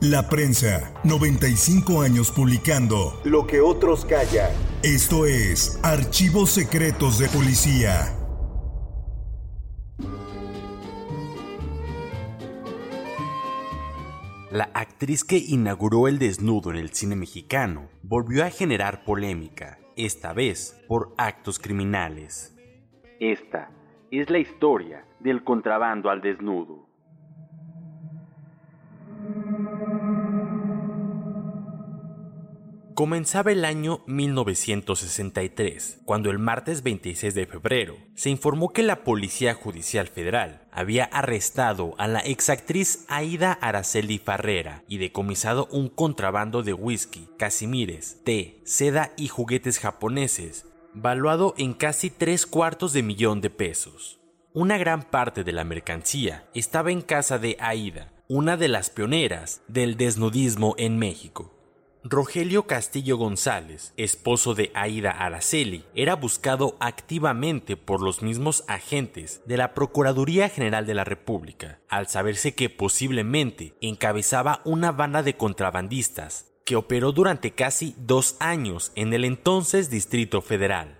La prensa, 95 años publicando Lo que otros callan. Esto es Archivos Secretos de Policía. La actriz que inauguró el desnudo en el cine mexicano volvió a generar polémica, esta vez por actos criminales. Esta es la historia del contrabando al desnudo. Comenzaba el año 1963, cuando el martes 26 de febrero se informó que la Policía Judicial Federal había arrestado a la exactriz Aida Araceli Farrera y decomisado un contrabando de whisky, casimires, té, seda y juguetes japoneses, valuado en casi tres cuartos de millón de pesos. Una gran parte de la mercancía estaba en casa de Aida, una de las pioneras del desnudismo en México. Rogelio Castillo González, esposo de Aida Araceli, era buscado activamente por los mismos agentes de la Procuraduría General de la República, al saberse que posiblemente encabezaba una banda de contrabandistas que operó durante casi dos años en el entonces Distrito Federal.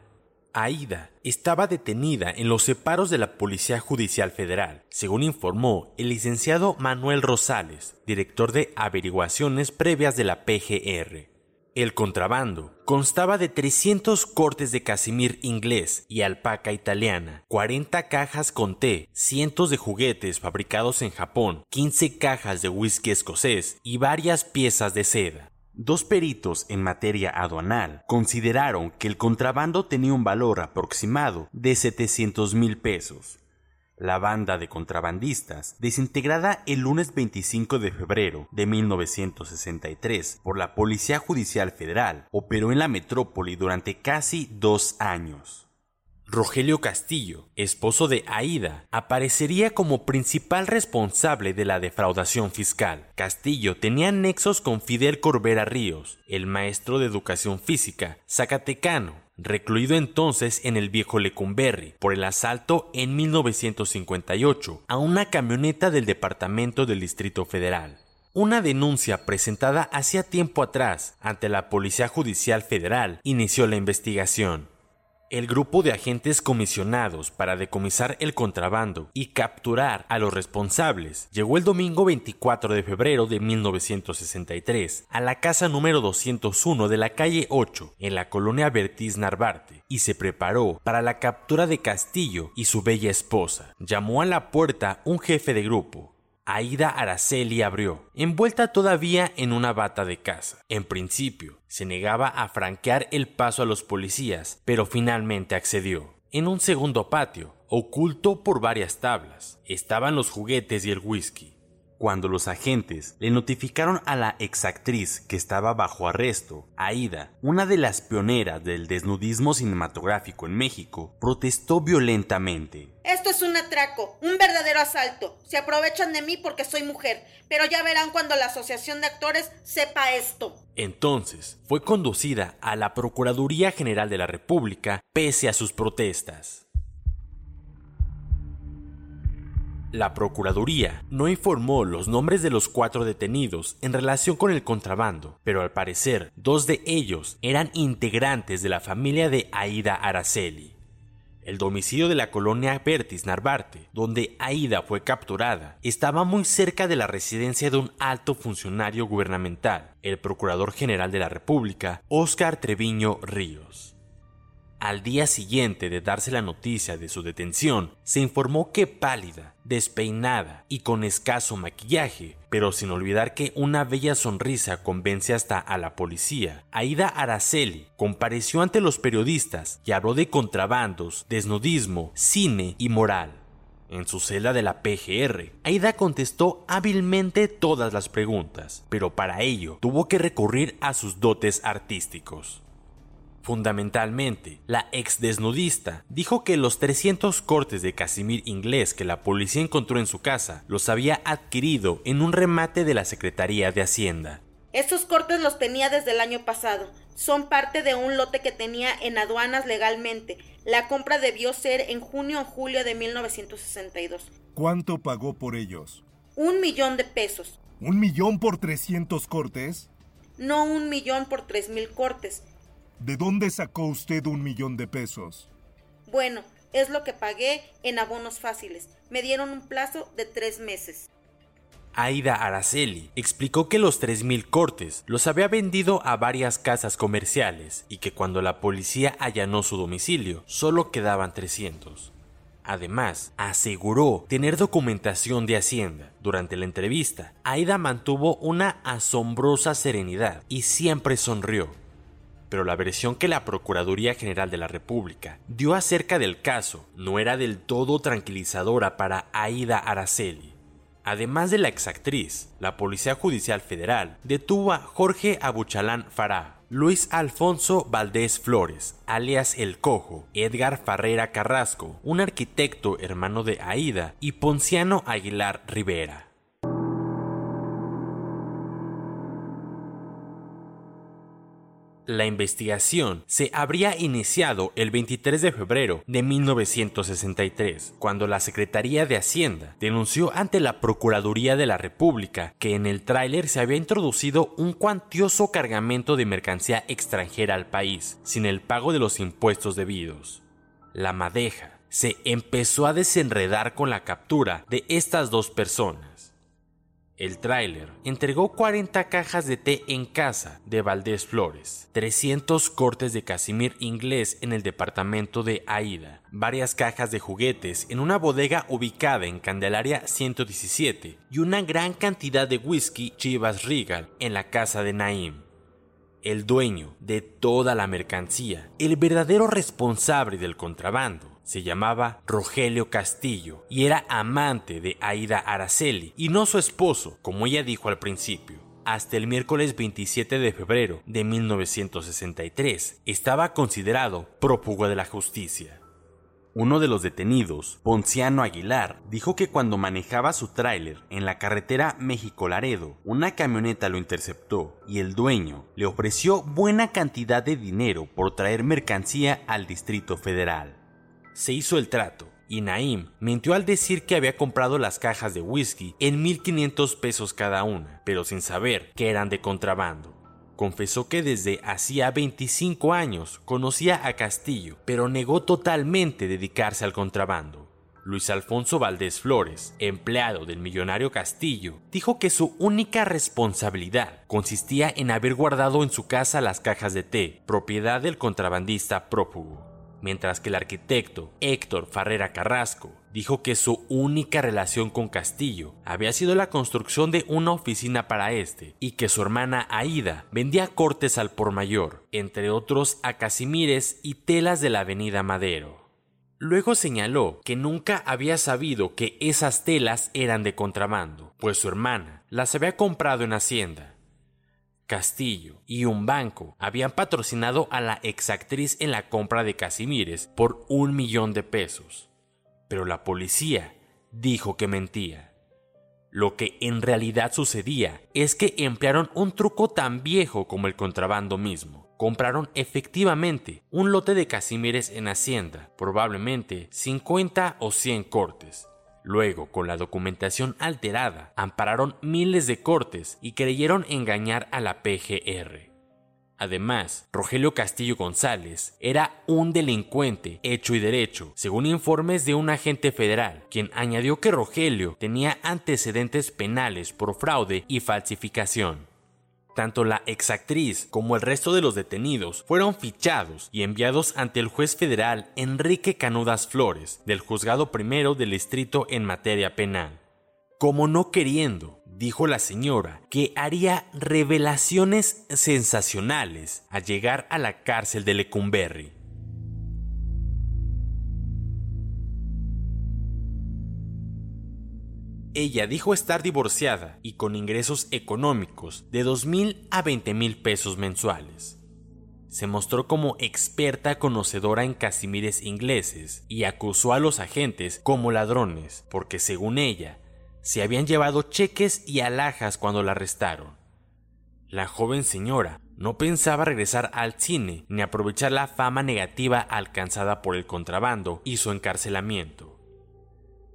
Aida estaba detenida en los separos de la Policía Judicial Federal, según informó el licenciado Manuel Rosales, director de averiguaciones previas de la PGR. El contrabando constaba de 300 cortes de casimir inglés y alpaca italiana, 40 cajas con té, cientos de juguetes fabricados en Japón, 15 cajas de whisky escocés y varias piezas de seda. Dos peritos en materia aduanal consideraron que el contrabando tenía un valor aproximado de 700 mil pesos. La banda de contrabandistas, desintegrada el lunes 25 de febrero de 1963 por la Policía Judicial Federal, operó en la metrópoli durante casi dos años. Rogelio Castillo, esposo de Aida, aparecería como principal responsable de la defraudación fiscal. Castillo tenía nexos con Fidel Corbera Ríos, el maestro de educación física, zacatecano, recluido entonces en el viejo Lecumberri por el asalto en 1958 a una camioneta del Departamento del Distrito Federal. Una denuncia presentada hacía tiempo atrás ante la Policía Judicial Federal inició la investigación. El grupo de agentes comisionados para decomisar el contrabando y capturar a los responsables llegó el domingo 24 de febrero de 1963 a la casa número 201 de la calle 8 en la colonia Bertiz Narvarte y se preparó para la captura de Castillo y su bella esposa. Llamó a la puerta un jefe de grupo, Aida Araceli abrió, envuelta todavía en una bata de casa. En principio, se negaba a franquear el paso a los policías, pero finalmente accedió. En un segundo patio, oculto por varias tablas, estaban los juguetes y el whisky. Cuando los agentes le notificaron a la exactriz que estaba bajo arresto, Aida, una de las pioneras del desnudismo cinematográfico en México, protestó violentamente. Esto es un atraco, un verdadero asalto. Se aprovechan de mí porque soy mujer, pero ya verán cuando la Asociación de Actores sepa esto. Entonces, fue conducida a la Procuraduría General de la República pese a sus protestas. La Procuraduría no informó los nombres de los cuatro detenidos en relación con el contrabando, pero al parecer dos de ellos eran integrantes de la familia de Aida Araceli. El domicilio de la colonia Bertis Narvarte, donde Aida fue capturada, estaba muy cerca de la residencia de un alto funcionario gubernamental, el Procurador General de la República, Óscar Treviño Ríos. Al día siguiente de darse la noticia de su detención, se informó que pálida, despeinada y con escaso maquillaje, pero sin olvidar que una bella sonrisa convence hasta a la policía, Aida Araceli compareció ante los periodistas y habló de contrabandos, desnudismo, cine y moral. En su celda de la PGR, Aida contestó hábilmente todas las preguntas, pero para ello tuvo que recurrir a sus dotes artísticos. Fundamentalmente, la ex desnudista dijo que los 300 cortes de Casimir inglés que la policía encontró en su casa los había adquirido en un remate de la Secretaría de Hacienda. Estos cortes los tenía desde el año pasado. Son parte de un lote que tenía en aduanas legalmente. La compra debió ser en junio o julio de 1962. ¿Cuánto pagó por ellos? Un millón de pesos. ¿Un millón por 300 cortes? No un millón por tres mil cortes. ¿De dónde sacó usted un millón de pesos? Bueno, es lo que pagué en abonos fáciles. Me dieron un plazo de tres meses. Aida Araceli explicó que los 3.000 cortes los había vendido a varias casas comerciales y que cuando la policía allanó su domicilio solo quedaban 300. Además, aseguró tener documentación de Hacienda. Durante la entrevista, Aida mantuvo una asombrosa serenidad y siempre sonrió pero la versión que la Procuraduría General de la República dio acerca del caso no era del todo tranquilizadora para Aida Araceli. Además de la exactriz, la Policía Judicial Federal detuvo a Jorge Abuchalán Fará, Luis Alfonso Valdés Flores, alias El Cojo, Edgar Farrera Carrasco, un arquitecto hermano de Aida, y Ponciano Aguilar Rivera. La investigación se habría iniciado el 23 de febrero de 1963, cuando la Secretaría de Hacienda denunció ante la Procuraduría de la República que en el tráiler se había introducido un cuantioso cargamento de mercancía extranjera al país, sin el pago de los impuestos debidos. La madeja se empezó a desenredar con la captura de estas dos personas el tráiler entregó 40 cajas de té en casa de Valdés Flores, 300 cortes de casimir inglés en el departamento de Aida, varias cajas de juguetes en una bodega ubicada en Candelaria 117 y una gran cantidad de whisky Chivas Regal en la casa de Naim. El dueño de toda la mercancía, el verdadero responsable del contrabando, se llamaba Rogelio Castillo y era amante de Aida Araceli y no su esposo, como ella dijo al principio. Hasta el miércoles 27 de febrero de 1963 estaba considerado prófugo de la justicia. Uno de los detenidos, Ponciano Aguilar, dijo que cuando manejaba su tráiler en la carretera México-Laredo, una camioneta lo interceptó y el dueño le ofreció buena cantidad de dinero por traer mercancía al Distrito Federal se hizo el trato y Naim mintió al decir que había comprado las cajas de whisky en 1500 pesos cada una, pero sin saber que eran de contrabando. Confesó que desde hacía 25 años conocía a Castillo, pero negó totalmente dedicarse al contrabando. Luis Alfonso Valdés Flores, empleado del millonario Castillo, dijo que su única responsabilidad consistía en haber guardado en su casa las cajas de té, propiedad del contrabandista prófugo mientras que el arquitecto Héctor Farrera Carrasco dijo que su única relación con Castillo había sido la construcción de una oficina para este y que su hermana Aida vendía cortes al por mayor, entre otros a Casimires y telas de la avenida Madero. Luego señaló que nunca había sabido que esas telas eran de contrabando, pues su hermana las había comprado en Hacienda Castillo y un banco habían patrocinado a la exactriz en la compra de Casimires por un millón de pesos. Pero la policía dijo que mentía. Lo que en realidad sucedía es que emplearon un truco tan viejo como el contrabando mismo. Compraron efectivamente un lote de Casimires en Hacienda, probablemente 50 o 100 cortes, Luego, con la documentación alterada, ampararon miles de cortes y creyeron engañar a la PGR. Además, Rogelio Castillo González era un delincuente hecho y derecho, según informes de un agente federal, quien añadió que Rogelio tenía antecedentes penales por fraude y falsificación. Tanto la exactriz como el resto de los detenidos fueron fichados y enviados ante el juez federal Enrique Canudas Flores del Juzgado Primero del Distrito en materia penal. Como no queriendo, dijo la señora que haría revelaciones sensacionales al llegar a la cárcel de Lecumberri. Ella dijo estar divorciada y con ingresos económicos de 2 mil a 20 mil pesos mensuales. Se mostró como experta conocedora en casimires ingleses y acusó a los agentes como ladrones porque según ella se habían llevado cheques y alhajas cuando la arrestaron. La joven señora no pensaba regresar al cine ni aprovechar la fama negativa alcanzada por el contrabando y su encarcelamiento.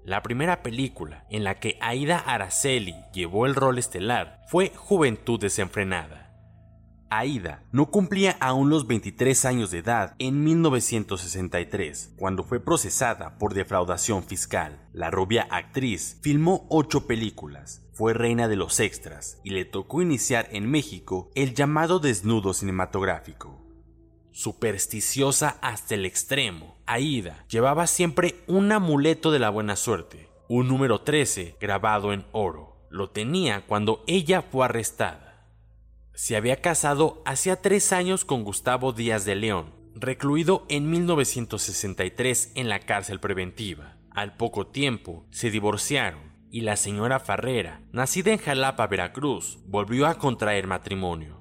La primera película en la que Aida Araceli llevó el rol estelar fue Juventud desenfrenada. Aida no cumplía aún los 23 años de edad en 1963, cuando fue procesada por defraudación fiscal. La rubia actriz filmó ocho películas, fue reina de los extras y le tocó iniciar en México el llamado desnudo cinematográfico. Supersticiosa hasta el extremo, Aida llevaba siempre un amuleto de la buena suerte, un número 13 grabado en oro. Lo tenía cuando ella fue arrestada. Se había casado hacía tres años con Gustavo Díaz de León, recluido en 1963 en la cárcel preventiva. Al poco tiempo se divorciaron y la señora Farrera, nacida en Jalapa, Veracruz, volvió a contraer matrimonio.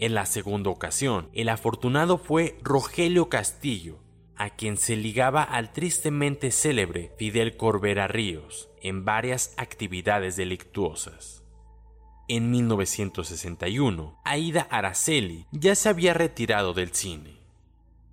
En la segunda ocasión, el afortunado fue Rogelio Castillo, a quien se ligaba al tristemente célebre Fidel Corbera Ríos en varias actividades delictuosas. En 1961, Aida Araceli ya se había retirado del cine.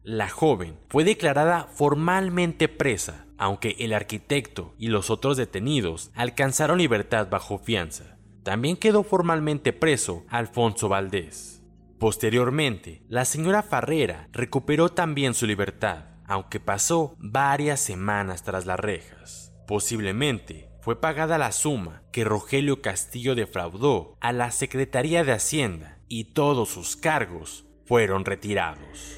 La joven fue declarada formalmente presa, aunque el arquitecto y los otros detenidos alcanzaron libertad bajo fianza. También quedó formalmente preso Alfonso Valdés. Posteriormente, la señora Farrera recuperó también su libertad, aunque pasó varias semanas tras las rejas. Posiblemente fue pagada la suma que Rogelio Castillo defraudó a la Secretaría de Hacienda y todos sus cargos fueron retirados.